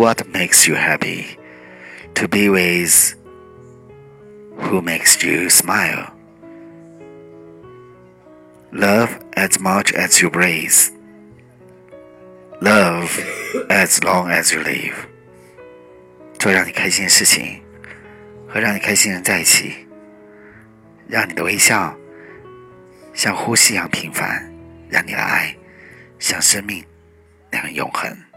what makes you happy, to be with who makes you smile. Love as much as you breathe. Love as long as you live. 做让你开心的事情，和让你开心的人在一起，让你的微笑像呼吸一样平凡，让你的爱像生命那样永恒。